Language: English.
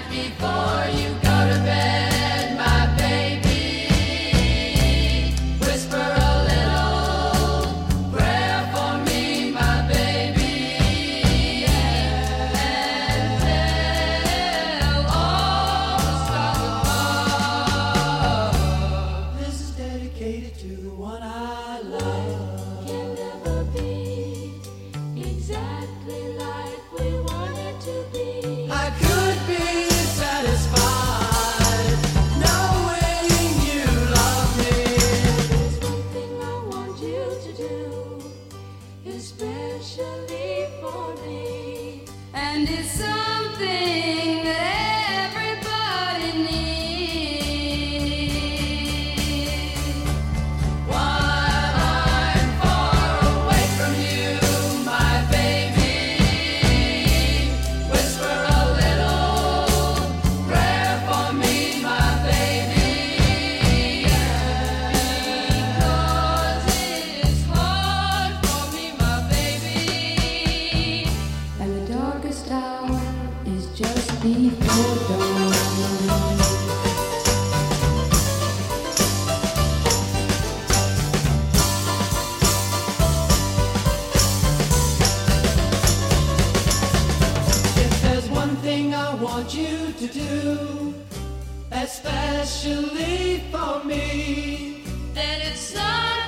before you go. especially for me, and it's something. want you to do, especially for me. And it's not